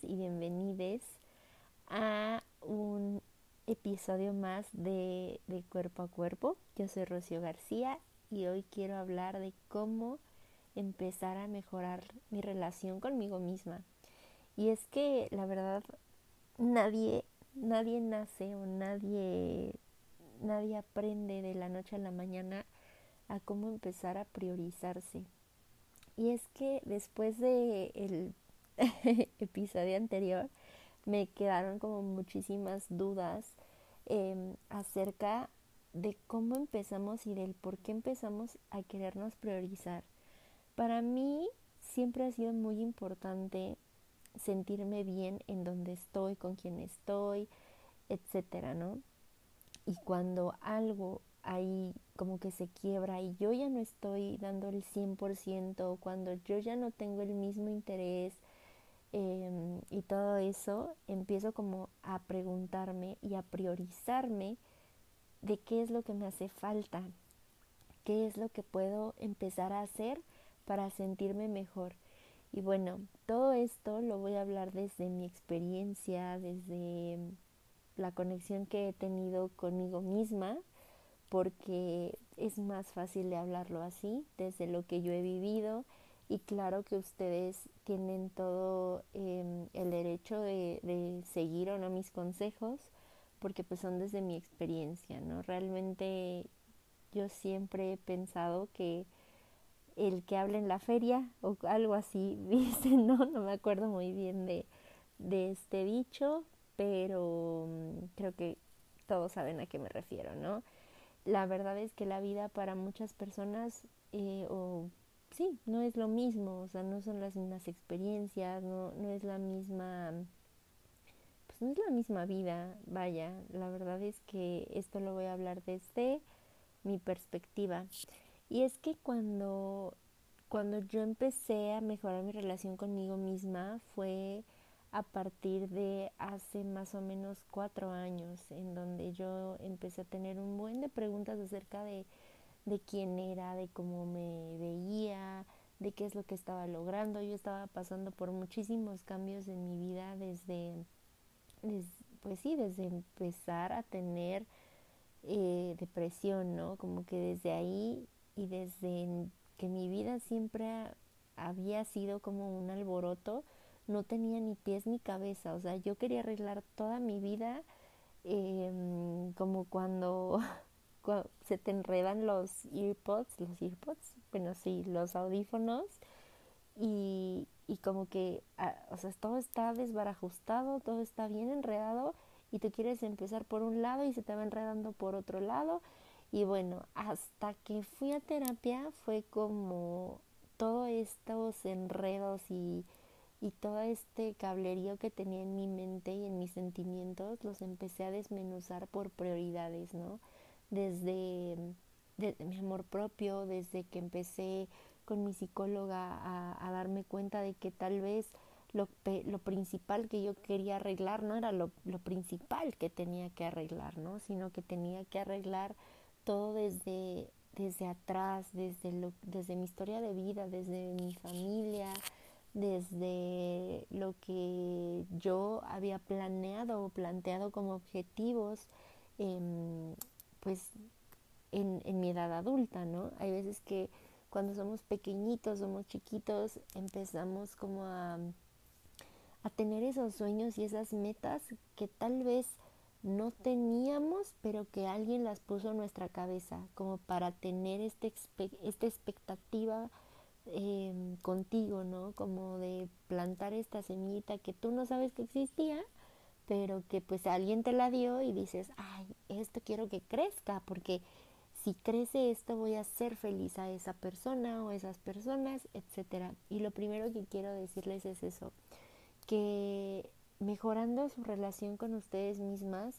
y bienvenides a un episodio más de, de, Cuerpo a Cuerpo. Yo soy Rocío García y hoy quiero hablar de cómo empezar a mejorar mi relación conmigo misma. Y es que la verdad nadie, nadie nace o nadie, nadie aprende de la noche a la mañana a cómo empezar a priorizarse. Y es que después de el episodio anterior me quedaron como muchísimas dudas eh, acerca de cómo empezamos y del por qué empezamos a querernos priorizar. Para mí siempre ha sido muy importante sentirme bien en donde estoy, con quien estoy, etcétera, ¿no? Y cuando algo ahí como que se quiebra y yo ya no estoy dando el 100%, cuando yo ya no tengo el mismo interés eh, y todo eso, empiezo como a preguntarme y a priorizarme de qué es lo que me hace falta, qué es lo que puedo empezar a hacer para sentirme mejor. Y bueno, todo esto lo voy a hablar desde mi experiencia, desde la conexión que he tenido conmigo misma, porque es más fácil de hablarlo así, desde lo que yo he vivido. Y claro que ustedes tienen todo eh, el derecho de, de seguir o no mis consejos, porque pues son desde mi experiencia, ¿no? Realmente yo siempre he pensado que el que habla en la feria o algo así, dice, no, no me acuerdo muy bien de, de este dicho, pero mm, creo que todos saben a qué me refiero, ¿no? La verdad es que la vida para muchas personas, eh, o sí, no es lo mismo, o sea, no son las mismas experiencias, no, no es la misma no es la misma vida, vaya, la verdad es que esto lo voy a hablar desde mi perspectiva. Y es que cuando, cuando yo empecé a mejorar mi relación conmigo misma fue a partir de hace más o menos cuatro años, en donde yo empecé a tener un buen de preguntas acerca de, de quién era, de cómo me veía, de qué es lo que estaba logrando. Yo estaba pasando por muchísimos cambios en mi vida desde pues sí, desde empezar a tener eh, depresión, ¿no? Como que desde ahí y desde que mi vida siempre había sido como un alboroto, no tenía ni pies ni cabeza, o sea, yo quería arreglar toda mi vida em, como cuando, cuando, se te enredan los earpods, los earpods, bueno, sí, los audífonos y, y como que, ah, o sea, todo está desbarajustado, todo está bien enredado y tú quieres empezar por un lado y se te va enredando por otro lado. Y bueno, hasta que fui a terapia fue como todos estos enredos y, y todo este cablerío que tenía en mi mente y en mis sentimientos los empecé a desmenuzar por prioridades, ¿no? Desde, desde mi amor propio, desde que empecé con mi psicóloga a, darme cuenta de que tal vez lo, lo, principal que yo quería arreglar no era lo, lo, principal que tenía que arreglar, ¿no? Sino que tenía que arreglar todo desde, desde atrás, desde, lo, desde mi historia de vida, desde mi familia, desde lo que yo había planeado o planteado como objetivos, pues en, en mi edad adulta, ¿no? Hay veces que cuando somos pequeñitos, somos chiquitos, empezamos como a, a tener esos sueños y esas metas que tal vez no teníamos, pero que alguien las puso en nuestra cabeza, como para tener este, esta expectativa eh, contigo, ¿no? Como de plantar esta semillita que tú no sabes que existía, pero que pues alguien te la dio y dices, ay, esto quiero que crezca, porque si crece esto voy a ser feliz a esa persona o esas personas, etcétera. Y lo primero que quiero decirles es eso, que mejorando su relación con ustedes mismas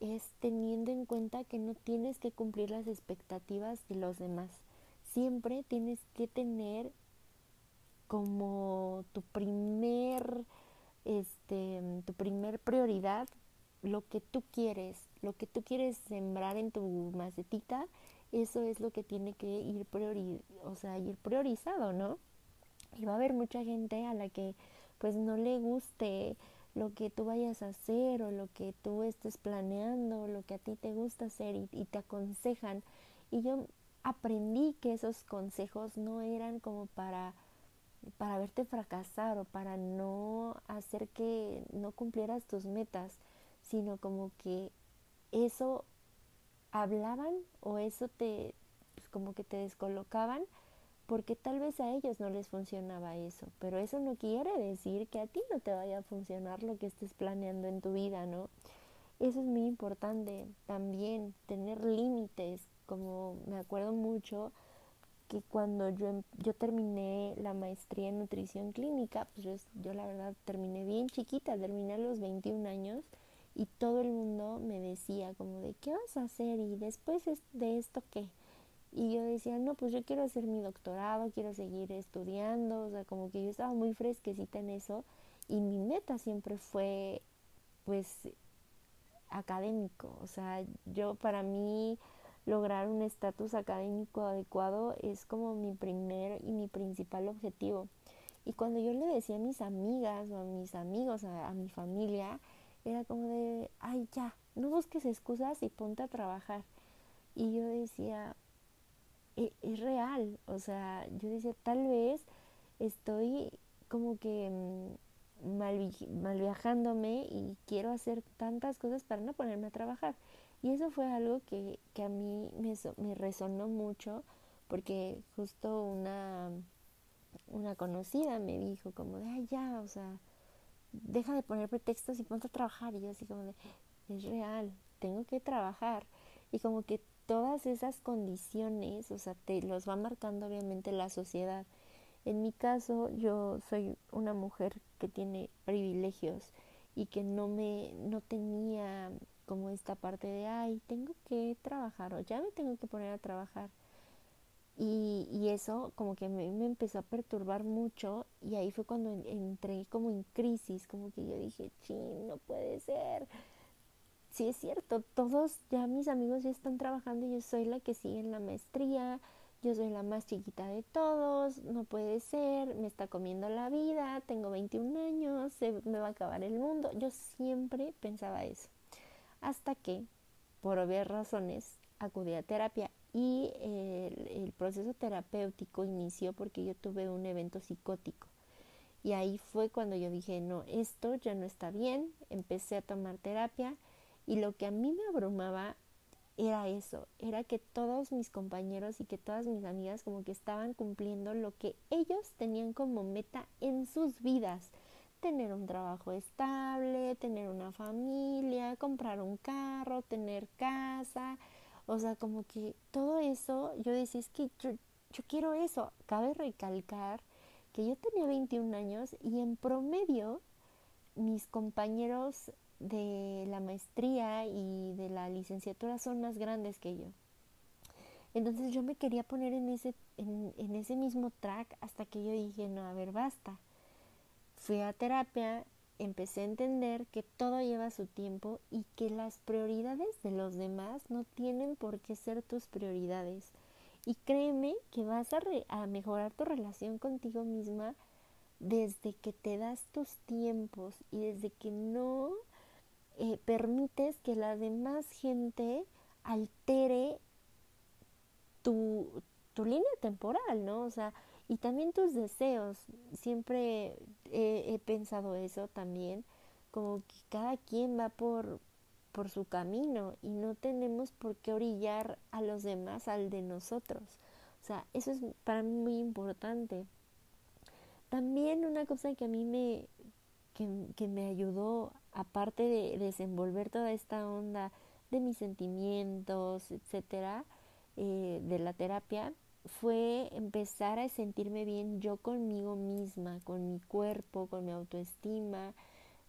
es teniendo en cuenta que no tienes que cumplir las expectativas de los demás. Siempre tienes que tener como tu primer este tu primer prioridad lo que tú quieres, lo que tú quieres sembrar en tu macetita, eso es lo que tiene que ir, priori o sea, ir priorizado, ¿no? Y va a haber mucha gente a la que pues no le guste lo que tú vayas a hacer o lo que tú estés planeando, lo que a ti te gusta hacer y te aconsejan. Y yo aprendí que esos consejos no eran como para para verte fracasar o para no hacer que no cumplieras tus metas, sino como que eso hablaban o eso te pues como que te descolocaban porque tal vez a ellos no les funcionaba eso, pero eso no quiere decir que a ti no te vaya a funcionar lo que estés planeando en tu vida, ¿no? Eso es muy importante también, tener límites, como me acuerdo mucho que cuando yo, em, yo terminé la maestría en nutrición clínica, pues yo, yo la verdad terminé bien chiquita, terminé a los 21 años y todo el mundo me decía como de qué vas a hacer y después de esto qué. Y yo decía, no, pues yo quiero hacer mi doctorado, quiero seguir estudiando, o sea, como que yo estaba muy fresquecita en eso y mi meta siempre fue pues académico, o sea, yo para mí lograr un estatus académico adecuado es como mi primer y mi principal objetivo. Y cuando yo le decía a mis amigas o a mis amigos, a, mi familia, era como de, ay, ya, no busques excusas y ponte a trabajar. Y yo decía, e, es, real, o sea, yo decía, tal vez estoy como que mm, mal, mal viajándome y quiero hacer tantas cosas para no ponerme a trabajar. Y eso fue algo que, que a mí me, me resonó mucho porque justo una, una conocida me dijo como de, ay ya, o sea, deja de poner pretextos y ponte a trabajar. Y yo así como de, es real, tengo que trabajar. Y como que todas esas condiciones, o sea, te los va marcando obviamente la sociedad. En mi caso, yo soy una mujer que tiene privilegios y que no me, no tenía como esta parte de, ay, tengo que trabajar o ya me tengo que poner a trabajar. Y, y eso como que me, me, empezó a perturbar mucho y ahí fue cuando entré como en crisis, como que yo dije, ching, no puede ser. Sí es cierto, todos ya mis amigos ya están trabajando yo soy la que sigue en la maestría, yo soy la más chiquita de todos, no puede ser, me está comiendo la vida, tengo 21 años, se me va a acabar el mundo. Yo siempre pensaba eso hasta que, por obvias razones, acudí a terapia. Y el, proceso terapéutico inició porque yo tuve un evento psicótico. Y ahí fue cuando yo dije, no, esto ya no está bien, empecé a tomar terapia y lo que a mí me abrumaba era eso, era que todos mis compañeros y que todas mis amigas como que estaban cumpliendo lo que ellos tenían como meta en sus vidas tener un trabajo estable, tener una familia, comprar un carro, tener casa, o sea, como que todo eso, yo decía, es que yo, yo quiero eso. Cabe recalcar que yo tenía 21 años y en promedio mis compañeros de la maestría y de la licenciatura son más grandes que yo. Entonces yo me quería poner en ese, en, en ese mismo track hasta que yo dije, no, a ver, basta Fui a terapia, empecé a entender que todo lleva su tiempo y que las prioridades de los demás no tienen por qué ser tus prioridades. Y créeme que vas a, a mejorar tu relación contigo misma desde que te das tus tiempos y desde que no eh, permites que la demás gente altere tu, tu línea temporal, ¿no? O sea, y también tus deseos. Siempre he, pensado eso también, como que cada quien va por, por su camino y no tenemos por qué orillar a los demás al de nosotros. O sea, eso es para mí muy importante. También una cosa que a mí me, que, me ayudó, aparte de desenvolver toda esta onda de mis sentimientos, etcétera, eh, de la terapia, fue empezar a sentirme bien yo conmigo misma, con mi cuerpo, con mi autoestima,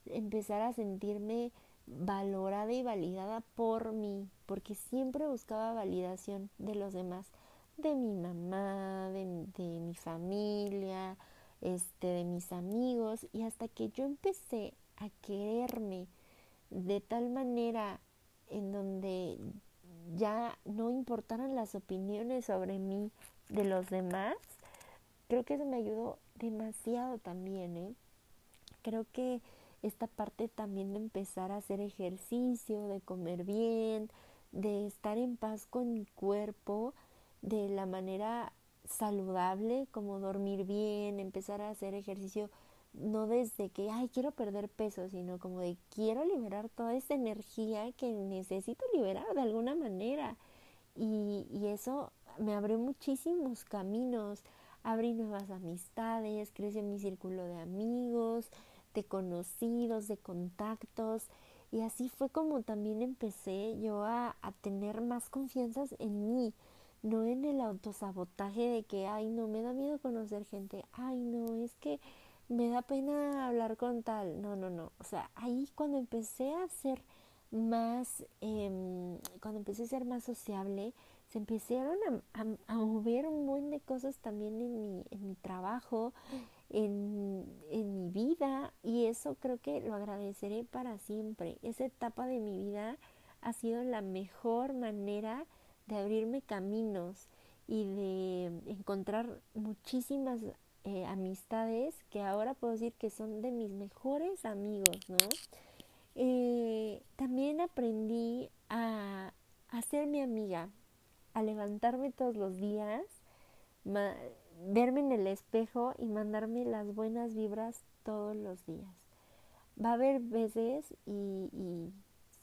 empezar a sentirme valorada y validada por mí, porque siempre buscaba validación de los demás, de mi mamá, de, mi familia, este, de mis amigos, y hasta que yo empecé a quererme de tal manera en donde ya no importaran las opiniones sobre mí de los demás, creo que eso me ayudó demasiado también, ¿eh? creo que esta parte también de empezar a hacer ejercicio, de comer bien, de estar en paz con mi cuerpo de la manera saludable, como dormir bien, empezar a hacer ejercicio, no desde que, ay, quiero perder peso, sino como de quiero liberar toda esa energía que necesito liberar de alguna manera. Y, y eso me abrió muchísimos caminos, abrí nuevas amistades, crecí mi círculo de amigos, de conocidos, de contactos. Y así fue como también empecé yo a, a tener más confianza en mí, no en el autosabotaje de que, ay, no, me da miedo conocer gente, ay, no, es que me da pena hablar con tal, no, no, no, o sea, ahí cuando empecé a ser más, eh, cuando empecé a ser más sociable, se empezaron a, a, mover un buen de cosas también en mi, en mi trabajo, en, en mi vida, y eso creo que lo agradeceré para siempre. Esa etapa de mi vida ha sido la mejor manera de abrirme caminos y de encontrar muchísimas eh, amistades que ahora puedo decir que son de mis mejores amigos, ¿no? Eh, también aprendí a, a, ser mi amiga, a levantarme todos los días, verme en el espejo y mandarme las buenas vibras todos los días. Va a haber veces y, y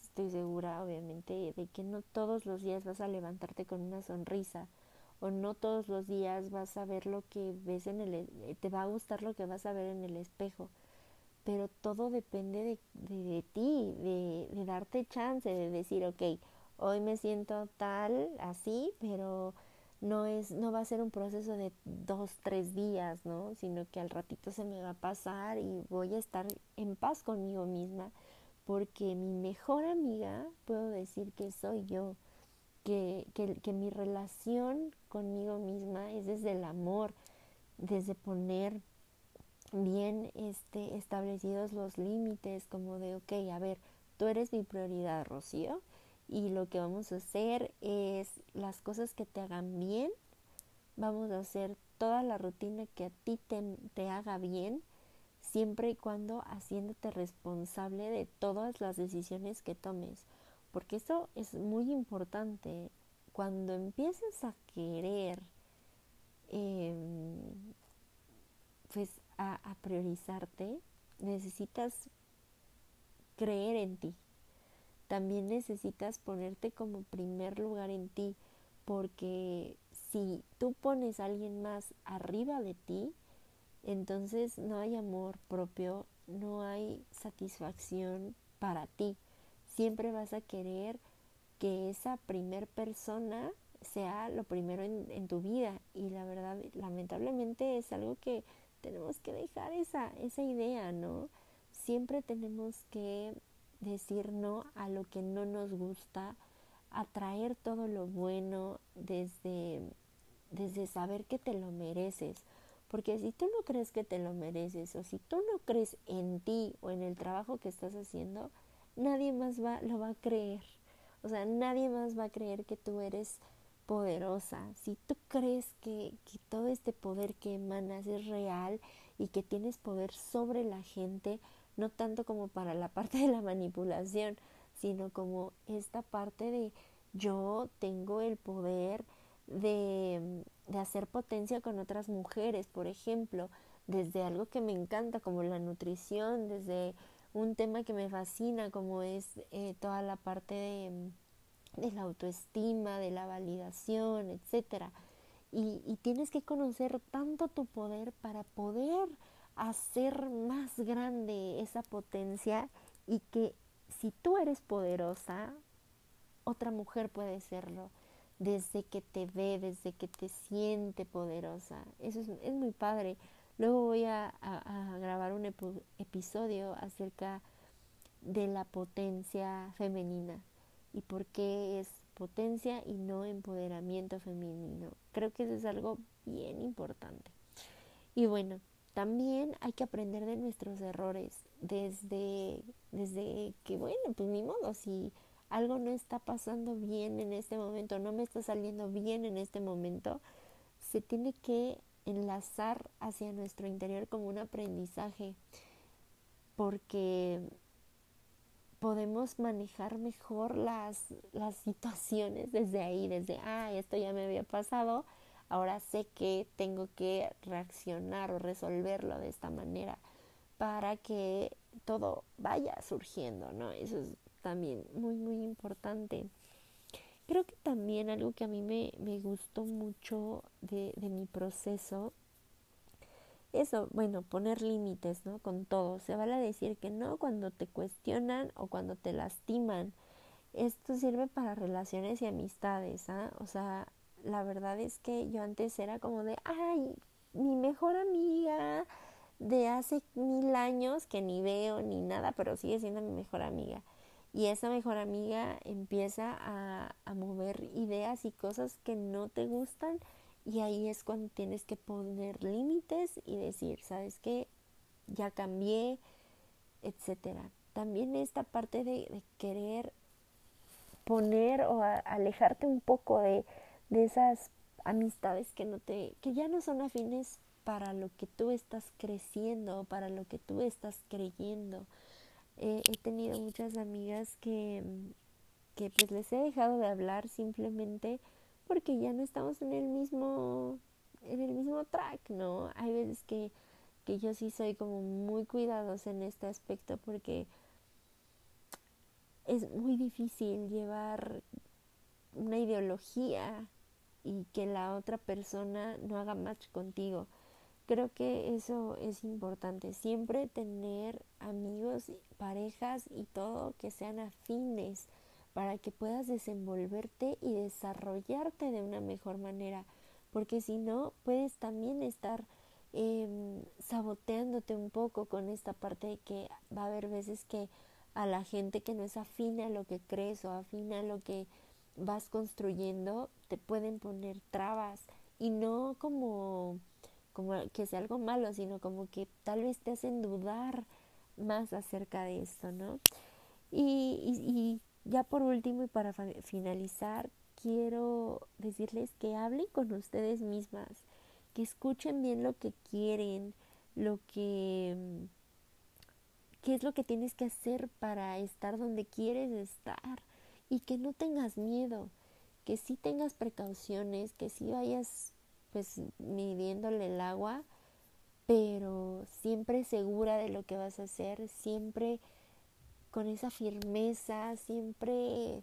estoy segura, obviamente, de que no todos los días vas a levantarte con una sonrisa o no todos los días vas a ver lo que ves en el e, te va a gustar lo que vas a ver en el espejo. Pero todo depende de, de, ti de, de, darte chance de decir ok hoy me siento tal así pero no es no va a ser un proceso de dos tres días no sino que al ratito se me va a pasar y voy a estar en paz conmigo misma porque mi mejor amiga puedo decir que soy yo, que, que, mi relación conmigo misma es desde el amor, desde poner bien este, establecidos los límites, como de, ok, a ver, tú eres mi prioridad, Rocío, y lo que vamos a hacer es las cosas que te hagan bien, vamos a hacer toda la rutina que a ti te, te haga bien, siempre y cuando haciéndote responsable de todas las decisiones que tomes, porque eso es muy importante. Cuando empiezas a querer, eh, pues a, a priorizarte, necesitas creer en ti. También necesitas ponerte como primer lugar en ti, porque si tú pones a alguien más arriba de ti, entonces no hay amor propio, no hay satisfacción para ti. Siempre vas a querer que esa primer persona sea lo primero en, tu vida y la verdad lamentablemente es algo que tenemos que dejar esa, esa idea, ¿no? Siempre tenemos que decir no a lo que no nos gusta, atraer todo lo bueno desde, desde saber que te lo mereces porque si tú no crees que te lo mereces o si tú no crees en ti o en el trabajo que estás haciendo, nadie más va, lo va a creer. O sea, nadie más va a creer que tú eres poderosa. Si tú crees que, que todo este poder que emanas es real y que tienes poder sobre la gente, no tanto como para la parte de la manipulación, sino como esta parte de yo tengo el poder de, de hacer potencia con otras mujeres, por ejemplo, desde algo que me encanta como la nutrición, desde un tema que me fascina como es eh, toda la parte de, de, la autoestima, de la validación, etcétera. Y, y tienes que conocer tanto tu poder para poder hacer más grande esa potencia y que si tú eres poderosa, otra mujer puede serlo desde que te ve, desde que te siente poderosa. Eso es, es muy padre. Luego voy a, a, grabar un episodio acerca de la potencia femenina y por qué es potencia y no empoderamiento femenino. Creo que eso es algo bien importante. Y bueno, también hay que aprender de nuestros errores desde, desde que, bueno, pues ni modo, si algo no está pasando bien en este momento, no me está saliendo bien en este momento, se tiene que enlazar hacia nuestro interior como un aprendizaje. porque podemos manejar mejor las, las situaciones desde ahí, desde, ah, esto ya me había pasado, ahora sé que tengo que reaccionar o resolverlo de esta manera para que todo vaya surgiendo, ¿no? Eso es también muy, muy importante. Creo que también algo que a mí me, me gustó mucho de, de mi proceso eso, bueno, poner límites, ¿no? Con todo. Se vale decir que no cuando te cuestionan o cuando te lastiman. Esto sirve para relaciones y amistades, ¿ah? O sea, la verdad es que yo antes era como de, ay, mi mejor amiga de hace mil años que ni veo ni nada, pero sigue siendo mi mejor amiga. Y esa mejor amiga empieza a, a mover ideas y cosas que no te gustan y ahí es cuando tienes que poner límites y decir, ¿sabes qué? Ya cambié, etcétera. También esta parte de, querer poner o alejarte un poco de, de esas amistades que no te, que ya no son afines para lo que tú estás creciendo, para lo que tú estás creyendo. He tenido muchas amigas que, que pues les he dejado de hablar simplemente porque ya no estamos en el mismo en el mismo track, ¿no? Hay veces que, que yo sí soy como muy cuidadosa en este aspecto porque es muy difícil llevar una ideología y que la otra persona no haga match contigo. Creo que eso es importante, siempre tener amigos, parejas y todo que sean afines para que puedas desenvolverte y desarrollarte de una mejor manera, porque si no, puedes también estar eh, saboteándote un poco con esta parte de que va a haber veces que a la gente que no es afina a lo que crees o afina a lo que vas construyendo, te pueden poner trabas y no como, como que sea algo malo, sino como que tal vez te hacen dudar más acerca de esto, ¿no? Y, ya por último y para finalizar, quiero decirles que hablen con ustedes mismas, que escuchen bien lo que quieren, lo que qué es lo que tienes que hacer para estar donde quieres estar y que no tengas miedo, que sí tengas precauciones, que sí vayas pues midiéndole el agua, pero siempre segura de lo que vas a hacer, siempre con esa firmeza, siempre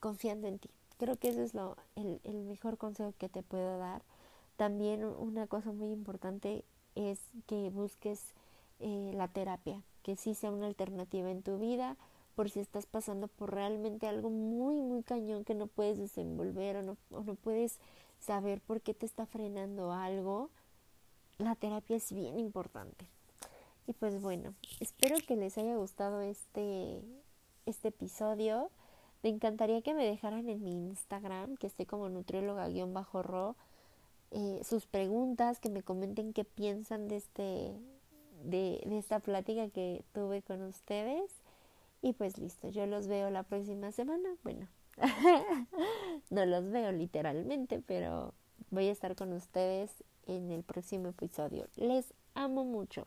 confiando en ti. Creo que ese es lo, el, el mejor consejo que te puedo dar. También una cosa muy importante es que busques eh, la terapia, que sí sea una alternativa en tu vida, por si estás pasando por realmente algo muy, muy cañón que no puedes desenvolver o no, o no puedes saber por qué te está frenando algo, la terapia es bien importante. Y pues bueno, espero que les haya gustado este, este episodio. Me encantaría que me dejaran en mi Instagram, que esté como nutrióloga-ro, eh, sus preguntas, que me comenten qué piensan de, este, de, de esta plática que tuve con ustedes. Y pues listo, yo los veo la próxima semana. Bueno, no los veo literalmente, pero voy a estar con ustedes en el próximo episodio. Les amo mucho.